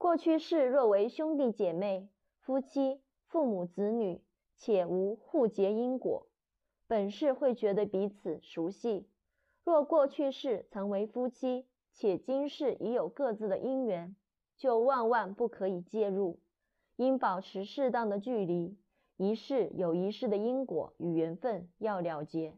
过去世若为兄弟姐妹、夫妻、父母子女，且无互结因果，本世会觉得彼此熟悉；若过去世曾为夫妻，且今世已有各自的因缘，就万万不可以介入，应保持适当的距离。一世有一世的因果与缘分要了结。